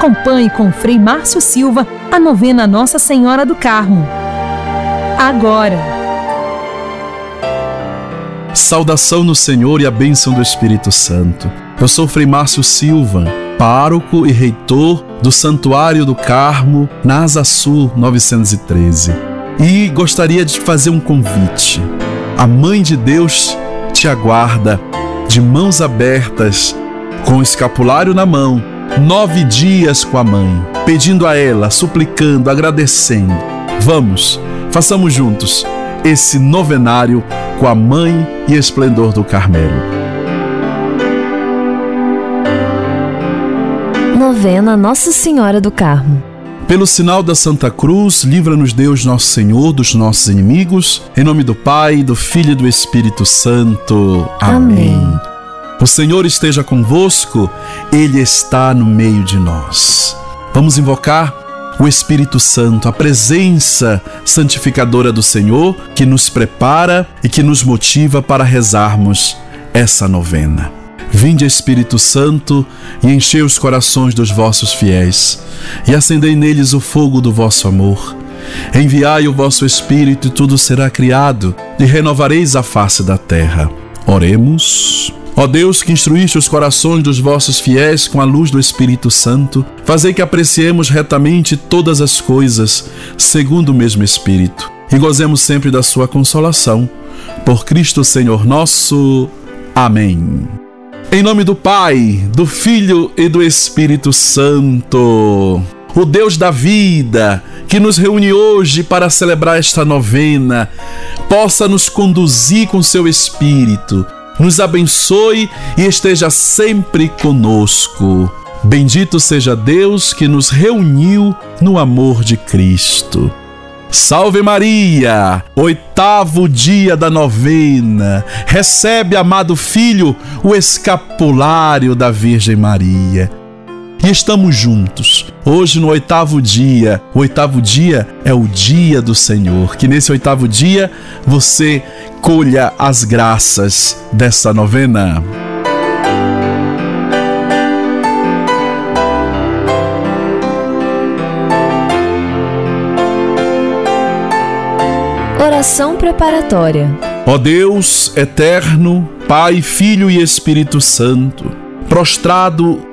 Acompanhe com Frei Márcio Silva a novena Nossa Senhora do Carmo. Agora. Saudação no Senhor e a bênção do Espírito Santo. Eu sou Frei Márcio Silva, pároco e reitor do Santuário do Carmo, na Asa Sul 913. E gostaria de fazer um convite. A Mãe de Deus te aguarda de mãos abertas, com o escapulário na mão, nove dias com a mãe, pedindo a ela, suplicando, agradecendo. Vamos, façamos juntos esse novenário com a mãe e esplendor do Carmelo. Novena Nossa Senhora do Carmo. Pelo sinal da Santa Cruz, livra-nos Deus Nosso Senhor dos nossos inimigos. Em nome do Pai, do Filho e do Espírito Santo. Amém. Amém. O Senhor esteja convosco, Ele está no meio de nós. Vamos invocar o Espírito Santo, a presença santificadora do Senhor que nos prepara e que nos motiva para rezarmos essa novena. Vinde, Espírito Santo, e enchei os corações dos vossos fiéis, e acendei neles o fogo do vosso amor. Enviai o vosso Espírito, e tudo será criado, e renovareis a face da terra. Oremos. Ó Deus, que instruíste os corações dos vossos fiéis com a luz do Espírito Santo, fazei que apreciemos retamente todas as coisas, segundo o mesmo Espírito, e gozemos sempre da sua consolação. Por Cristo Senhor nosso. Amém. Em nome do Pai, do Filho e do Espírito Santo. O Deus da vida, que nos reúne hoje para celebrar esta novena, possa nos conduzir com seu Espírito, nos abençoe e esteja sempre conosco. Bendito seja Deus que nos reuniu no amor de Cristo. Salve Maria! Oitavo dia da novena. Recebe, amado filho, o escapulário da Virgem Maria. E estamos juntos. Hoje, no oitavo dia, o oitavo dia é o dia do Senhor. Que nesse oitavo dia você colha as graças dessa novena. Oração preparatória. Ó Deus eterno, Pai, Filho e Espírito Santo, prostrado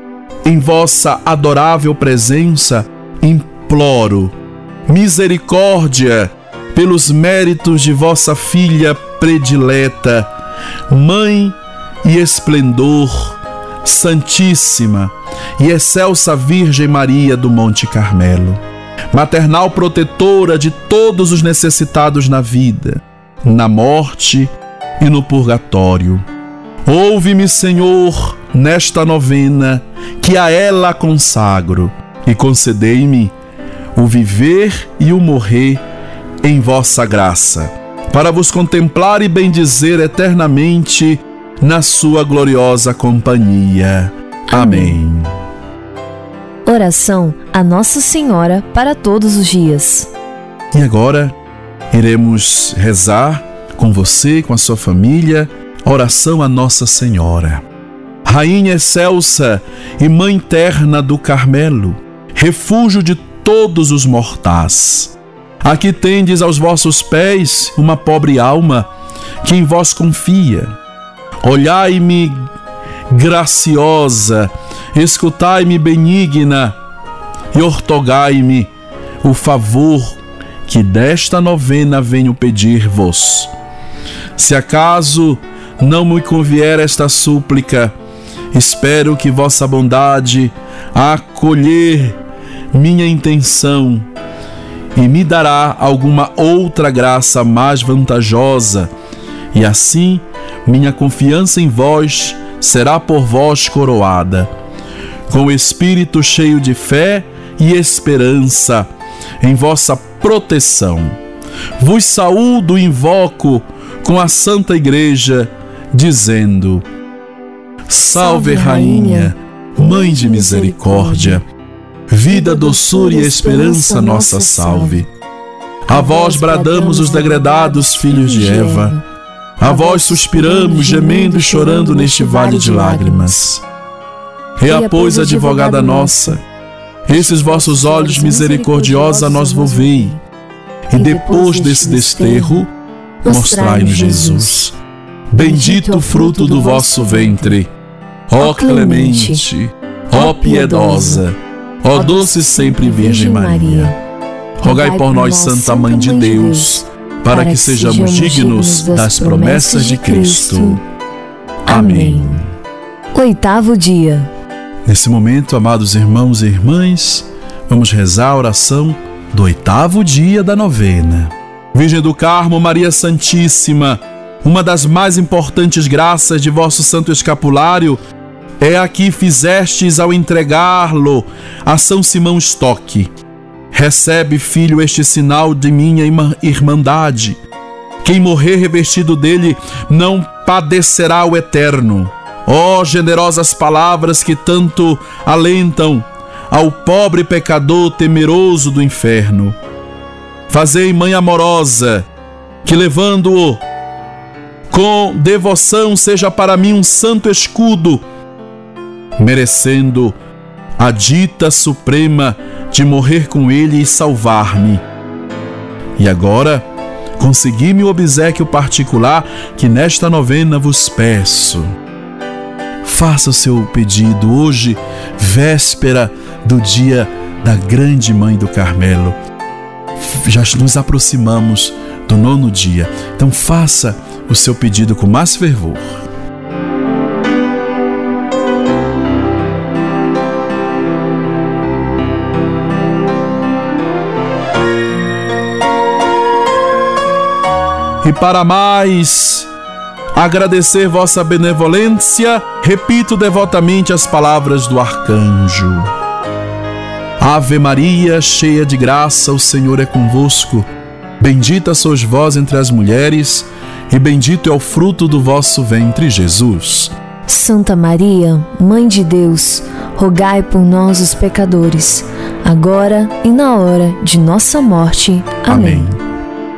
em vossa adorável presença, imploro misericórdia pelos méritos de vossa filha predileta, Mãe e esplendor, Santíssima e excelsa Virgem Maria do Monte Carmelo maternal protetora de todos os necessitados na vida, na morte e no purgatório. Ouve-me, Senhor, nesta novena, que a ela consagro, e concedei-me o viver e o morrer em vossa graça, para vos contemplar e bendizer eternamente na sua gloriosa companhia. Amém. Oração a Nossa Senhora para todos os dias. E agora iremos rezar com você, com a sua família, oração a Nossa Senhora. Rainha excelsa e Mãe terna do Carmelo, refúgio de todos os mortais. Aqui tendes aos vossos pés uma pobre alma que em vós confia. Olhai-me graciosa escutai-me benigna e ortogai-me o favor que desta novena venho pedir-vos. Se acaso não me convier esta súplica, espero que vossa bondade acolher minha intenção e me dará alguma outra graça mais vantajosa, e assim minha confiança em vós será por vós coroada com espírito cheio de fé e esperança em vossa proteção. Vos saúdo e invoco com a Santa Igreja, dizendo: Salve, Rainha, Mãe de misericórdia, vida, doçura e esperança, nossa salve. A vós bradamos os degredados filhos de Eva, a vós suspiramos, gemendo e chorando neste vale de lágrimas. Rea, pois, advogada nossa, Esses vossos olhos misericordiosos a nós volvei, e depois desse desterro, mostrai-nos Jesus. Bendito o fruto do vosso ventre, ó clemente, ó piedosa, ó doce sempre Virgem Maria. Rogai por nós, Santa Mãe de Deus, para que sejamos dignos das promessas de Cristo. Amém. Oitavo dia. Nesse momento, amados irmãos e irmãs, vamos rezar a oração do oitavo dia da novena. Virgem do Carmo, Maria Santíssima, uma das mais importantes graças de vosso santo escapulário é a que fizestes ao entregá-lo a São Simão Estoque. Recebe, filho, este sinal de minha irmandade. Quem morrer revestido dele não padecerá o eterno. Ó oh, generosas palavras que tanto alentam ao pobre pecador temeroso do inferno. Fazei, mãe amorosa, que levando-o com devoção seja para mim um santo escudo, merecendo a dita suprema de morrer com ele e salvar-me. E agora, consegui-me o obsequio particular que nesta novena vos peço. Faça o seu pedido hoje, véspera do dia da grande mãe do Carmelo. Já nos aproximamos do nono dia, então faça o seu pedido com mais fervor. E para mais agradecer vossa benevolência, repito devotamente as palavras do arcanjo. Ave Maria, cheia de graça, o Senhor é convosco. Bendita sois vós entre as mulheres, e bendito é o fruto do vosso ventre, Jesus. Santa Maria, Mãe de Deus, rogai por nós, os pecadores, agora e na hora de nossa morte. Amém. Amém.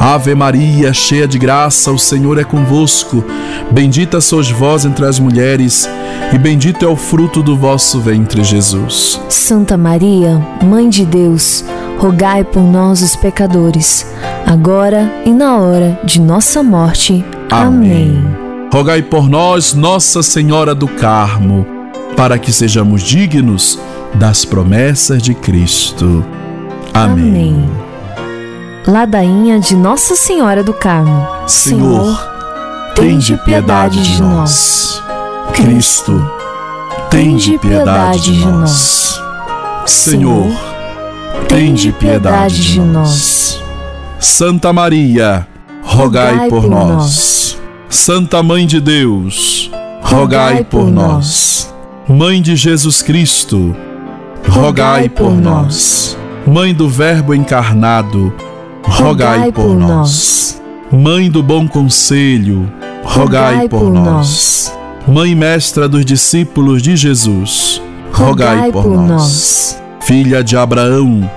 Ave Maria, cheia de graça, o Senhor é convosco. Bendita sois vós entre as mulheres, e bendito é o fruto do vosso ventre, Jesus. Santa Maria, Mãe de Deus, rogai por nós, os pecadores, agora e na hora de nossa morte. Amém. Amém. Rogai por nós, Nossa Senhora do Carmo, para que sejamos dignos das promessas de Cristo. Amém. Amém. Ladainha de Nossa Senhora do Carmo. Senhor, tende piedade de nós. Cristo, tende piedade de nós. Senhor, tende piedade de nós. Santa Maria, rogai por nós. Santa Mãe de Deus, rogai por nós. Mãe de Jesus Cristo, rogai por nós. Mãe do Verbo encarnado, rogai por nós. Mãe do bom conselho, rogai por nós. Mãe mestra dos discípulos de Jesus, rogai por nós. Filha de Abraão,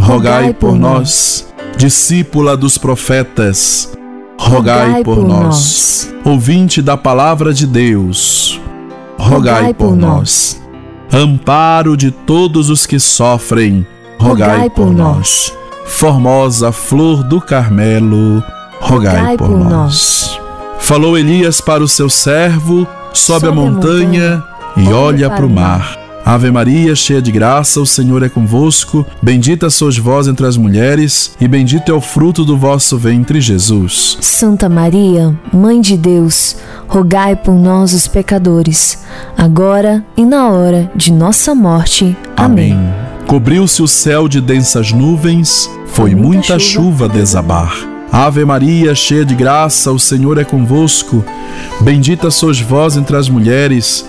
rogai por nós. Discípula dos profetas, rogai por nós. Ouvinte da palavra de Deus, rogai por nós. Amparo de todos os que sofrem, rogai por nós formosa flor do Carmelo, rogai por nós. Falou Elias para o seu servo: sobe a montanha e olha para o mar. Ave Maria, cheia de graça, o Senhor é convosco. Bendita sois vós entre as mulheres, e bendito é o fruto do vosso ventre, Jesus. Santa Maria, Mãe de Deus, rogai por nós, os pecadores, agora e na hora de nossa morte. Amém. Amém. Cobriu-se o céu de densas nuvens, foi muita, chuva desabar. Ave Maria, cheia de graça, o Senhor é convosco. Bendita sois vós entre as mulheres,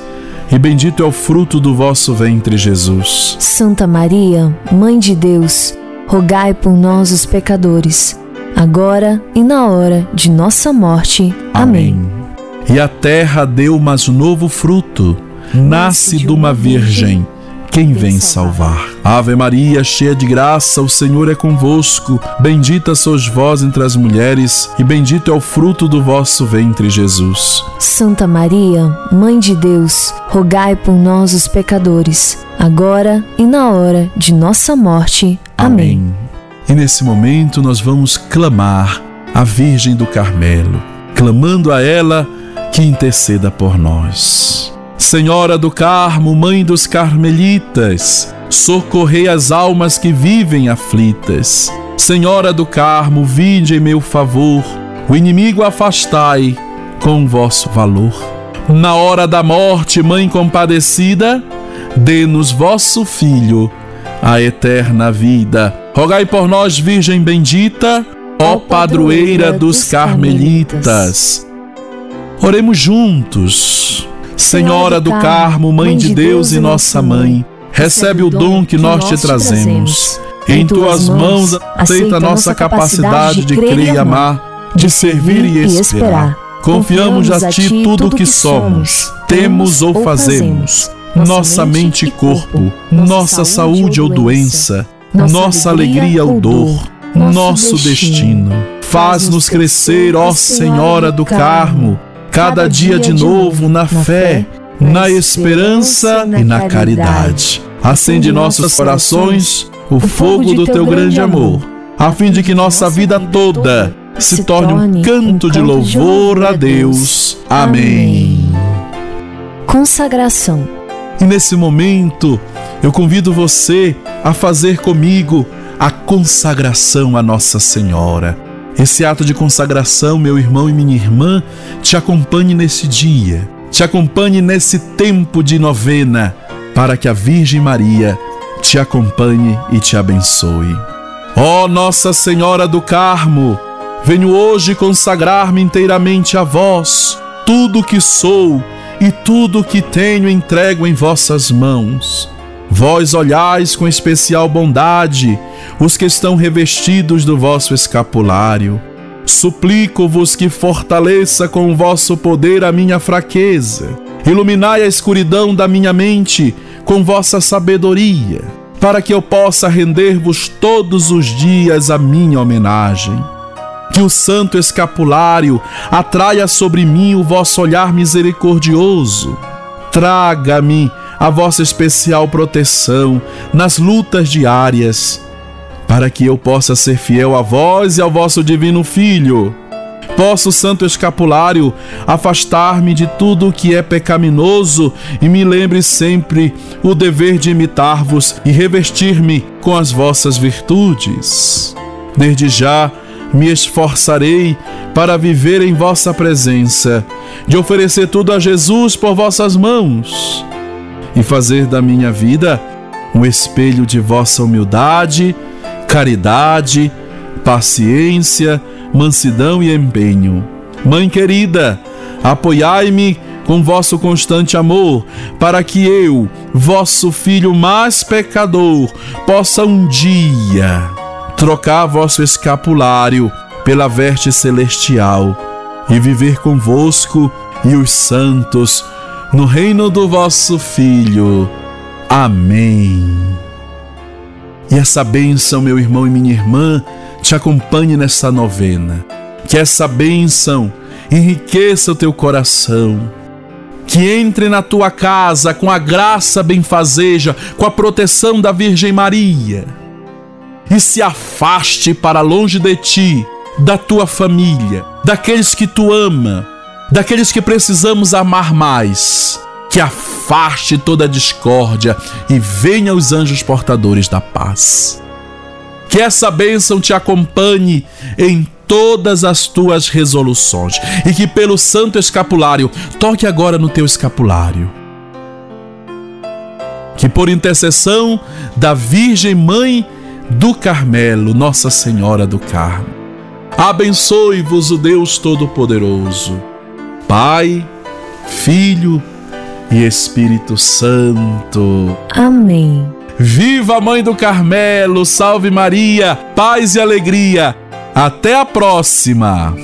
e bendito é o fruto do vosso ventre, Jesus. Santa Maria, Mãe de Deus, rogai por nós, os pecadores, agora e na hora de nossa morte. Amém. Amém. E a terra deu mais novo fruto nasce de uma virgem quem vem salvar. Ave Maria, cheia de graça, o Senhor é convosco. Bendita sois vós entre as mulheres, e bendito é o fruto do vosso ventre, Jesus. Santa Maria, Mãe de Deus, rogai por nós, os pecadores, agora e na hora de nossa morte. Amém. Amém. E nesse momento nós vamos clamar a Virgem do Carmelo, clamando a ela que interceda por nós. Senhora do Carmo, Mãe dos Carmelitas, socorrei as almas que vivem aflitas. Senhora do Carmo, vinde em meu favor, o inimigo afastai com vosso valor. Na hora da morte, Mãe compadecida, dê-nos vosso Filho a eterna vida. Rogai por nós, Virgem bendita, ó padroeira dos Carmelitas. Oremos juntos. Senhora do Carmo, Mãe de Deus e nossa Mãe, recebe o dom que nós te trazemos. Em tuas mãos aceita nossa capacidade de crer e amar, de servir e esperar. Confiamos a ti tudo o que somos, temos ou fazemos, nossa mente e corpo, nossa saúde ou doença, nossa alegria ou dor, nosso destino. Faz-nos crescer, ó Senhora do Carmo, cada dia de novo na fé, na esperança e na caridade. Acende nossos corações o fogo do teu grande amor, a fim de que nossa vida toda se torne um canto de louvor a Deus. Amém. Consagração. E nesse momento, eu convido você a fazer comigo a consagração a Nossa Senhora. Esse ato de consagração, meu irmão e minha irmã, te acompanhe nesse dia, te acompanhe nesse tempo de novena, para que a Virgem Maria te acompanhe e te abençoe. Ó oh, Nossa Senhora do Carmo, venho hoje consagrar-me inteiramente a vós, tudo que sou e tudo que tenho entrego em vossas mãos. Vós olhais com especial bondade os que estão revestidos do vosso escapulário. Suplico-vos que fortaleça com o vosso poder a minha fraqueza. Iluminai a escuridão da minha mente com vossa sabedoria, para que eu possa render-vos todos os dias a minha homenagem. Que o santo escapulário atraia sobre mim o vosso olhar misericordioso. Traga-me a vossa especial proteção nas lutas diárias, para que eu possa ser fiel a vós e ao vosso divino Filho. Posso, Santo Escapulário, afastar-me de tudo o que é pecaminoso e me lembre sempre o dever de imitar-vos e revestir-me com as vossas virtudes. Desde já me esforçarei para viver em vossa presença, de oferecer tudo a Jesus por vossas mãos e fazer da minha vida um espelho de vossa humildade, caridade, paciência, mansidão e empenho. Mãe querida, apoiai-me com vosso constante amor, para que eu, vosso filho mais pecador, possa um dia trocar vosso escapulário pela veste celestial e viver convosco e os santos no reino do vosso Filho. Amém. E essa bênção, meu irmão e minha irmã, te acompanhe nessa novena. Que essa bênção enriqueça o teu coração. Que entre na tua casa com a graça benfazeja, com a proteção da Virgem Maria. E se afaste para longe de ti, da tua família, daqueles que tu ama, daqueles que precisamos amar mais, que afaste toda a discórdia e venha os anjos portadores da paz. Que essa bênção te acompanhe em todas as tuas resoluções e que pelo santo escapulário toque agora no teu escapulário. Que por intercessão da Virgem Mãe do Carmelo, Nossa Senhora do Carmo, abençoe-vos o Deus Todo-Poderoso. Pai, Filho e Espírito Santo. Amém. Viva a Mãe do Carmelo, salve Maria, paz e alegria. Até a próxima.